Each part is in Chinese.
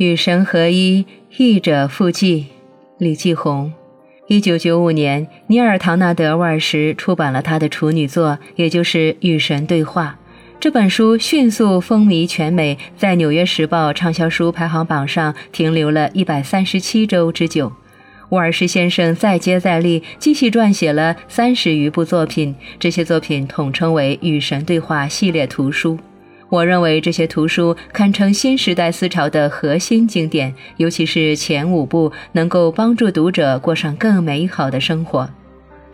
与神合一，译者附记，李继红。一九九五年，尼尔·唐纳德·沃尔什出版了他的处女作，也就是《与神对话》。这本书迅速风靡全美，在《纽约时报》畅销书排行榜上停留了一百三十七周之久。沃尔什先生再接再厉，继续撰写了三十余部作品，这些作品统称为《与神对话》系列图书。我认为这些图书堪称新时代思潮的核心经典，尤其是前五部能够帮助读者过上更美好的生活。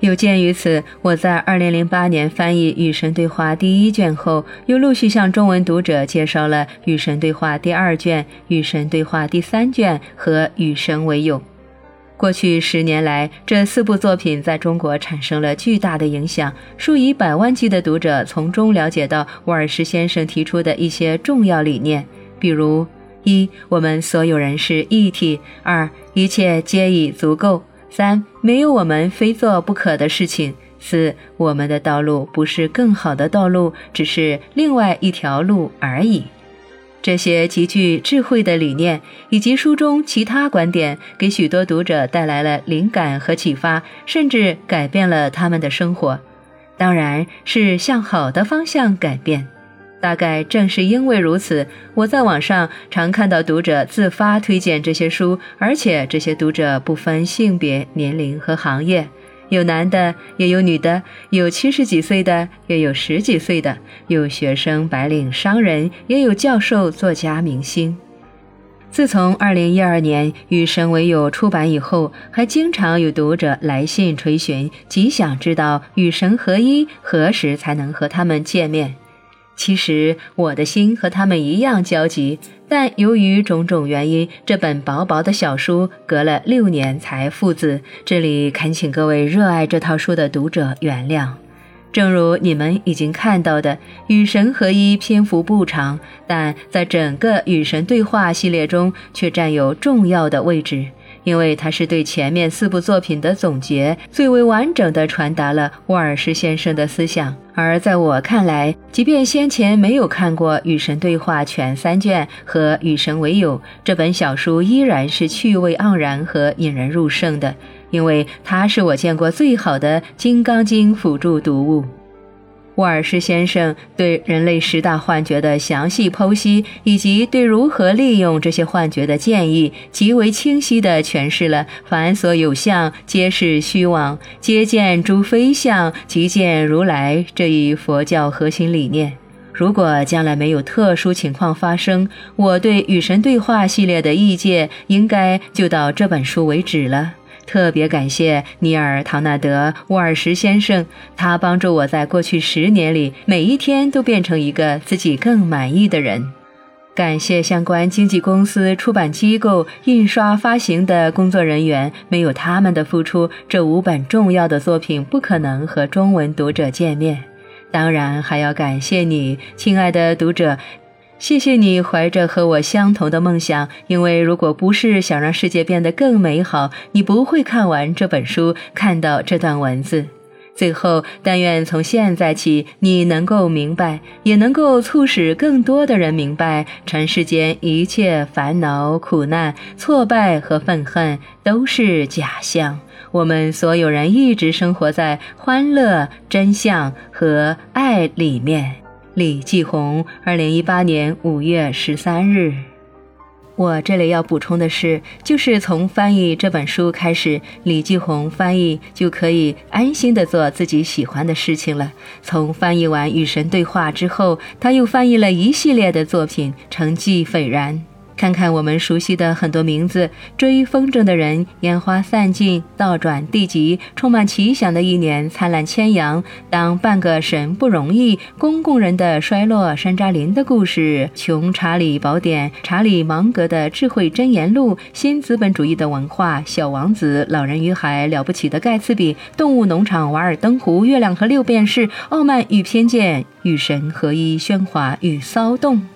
有鉴于此，我在2008年翻译《与神对话》第一卷后，又陆续向中文读者介绍了《与神对话》第二卷、《与神对话》第三卷和《与神为友》。过去十年来，这四部作品在中国产生了巨大的影响，数以百万计的读者从中了解到沃尔什先生提出的一些重要理念，比如：一、我们所有人是一体；二、一切皆已足够；三、没有我们非做不可的事情；四、我们的道路不是更好的道路，只是另外一条路而已。这些极具智慧的理念，以及书中其他观点，给许多读者带来了灵感和启发，甚至改变了他们的生活。当然是向好的方向改变。大概正是因为如此，我在网上常看到读者自发推荐这些书，而且这些读者不分性别、年龄和行业。有男的，也有女的，有七十几岁的，也有十几岁的，有学生、白领、商人，也有教授、作家、明星。自从二零一二年《与神为友》出版以后，还经常有读者来信垂询，极想知道与神合一何时才能和他们见面。其实我的心和他们一样焦急，但由于种种原因，这本薄薄的小书隔了六年才复字。这里恳请各位热爱这套书的读者原谅。正如你们已经看到的，《与神合一》篇幅不长，但在整个与神对话系列中却占有重要的位置。因为它是对前面四部作品的总结，最为完整的传达了沃尔什先生的思想。而在我看来，即便先前没有看过《与神对话》全三卷和《与神为友》这本小书，依然是趣味盎然和引人入胜的，因为它是我见过最好的《金刚经》辅助读物。沃尔什先生对人类十大幻觉的详细剖析，以及对如何利用这些幻觉的建议，极为清晰地诠释了“凡所有相，皆是虚妄；皆见诸非相，即见如来”这一佛教核心理念。如果将来没有特殊情况发生，我对《与神对话》系列的意见，应该就到这本书为止了。特别感谢尼尔·唐纳德·沃尔什先生，他帮助我在过去十年里每一天都变成一个自己更满意的人。感谢相关经纪公司、出版机构、印刷发行的工作人员，没有他们的付出，这五本重要的作品不可能和中文读者见面。当然，还要感谢你，亲爱的读者。谢谢你怀着和我相同的梦想，因为如果不是想让世界变得更美好，你不会看完这本书，看到这段文字。最后，但愿从现在起，你能够明白，也能够促使更多的人明白，尘世间一切烦恼、苦难、挫败和愤恨都是假象。我们所有人一直生活在欢乐、真相和爱里面。李继红，二零一八年五月十三日。我这里要补充的是，就是从翻译这本书开始，李继红翻译就可以安心的做自己喜欢的事情了。从翻译完《与神对话》之后，他又翻译了一系列的作品，成绩斐然。看看我们熟悉的很多名字：追风筝的人、烟花散尽、倒转地极、充满奇想的一年、灿烂千阳、当半个神不容易、公共人的衰落、山楂林的故事、穷查理宝典、查理芒格的智慧箴言录、新资本主义的文化、小王子、老人与海、了不起的盖茨比、动物农场、瓦尔登湖、月亮和六便士、傲慢与偏见、与神合一、喧哗与骚动。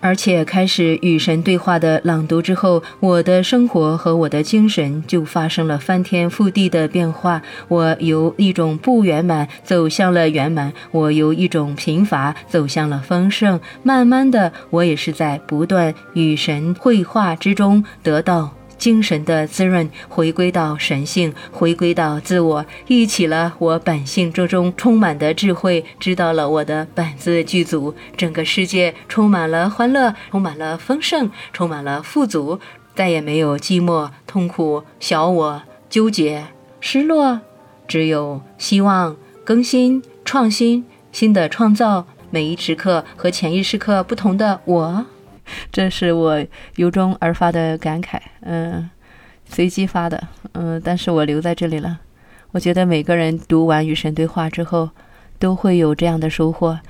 而且开始与神对话的朗读之后，我的生活和我的精神就发生了翻天覆地的变化。我由一种不圆满走向了圆满，我由一种贫乏走向了丰盛。慢慢的，我也是在不断与神绘画之中得到。精神的滋润，回归到神性，回归到自我，忆起了我本性之中充满的智慧，知道了我的本自具足，整个世界充满了欢乐，充满了丰盛，充满了富足，再也没有寂寞、痛苦、小我、纠结、失落，只有希望、更新、创新、新的创造，每一时刻和前一时刻不同的我。这是我由衷而发的感慨，嗯，随机发的，嗯，但是我留在这里了。我觉得每个人读完《与神对话》之后，都会有这样的收获，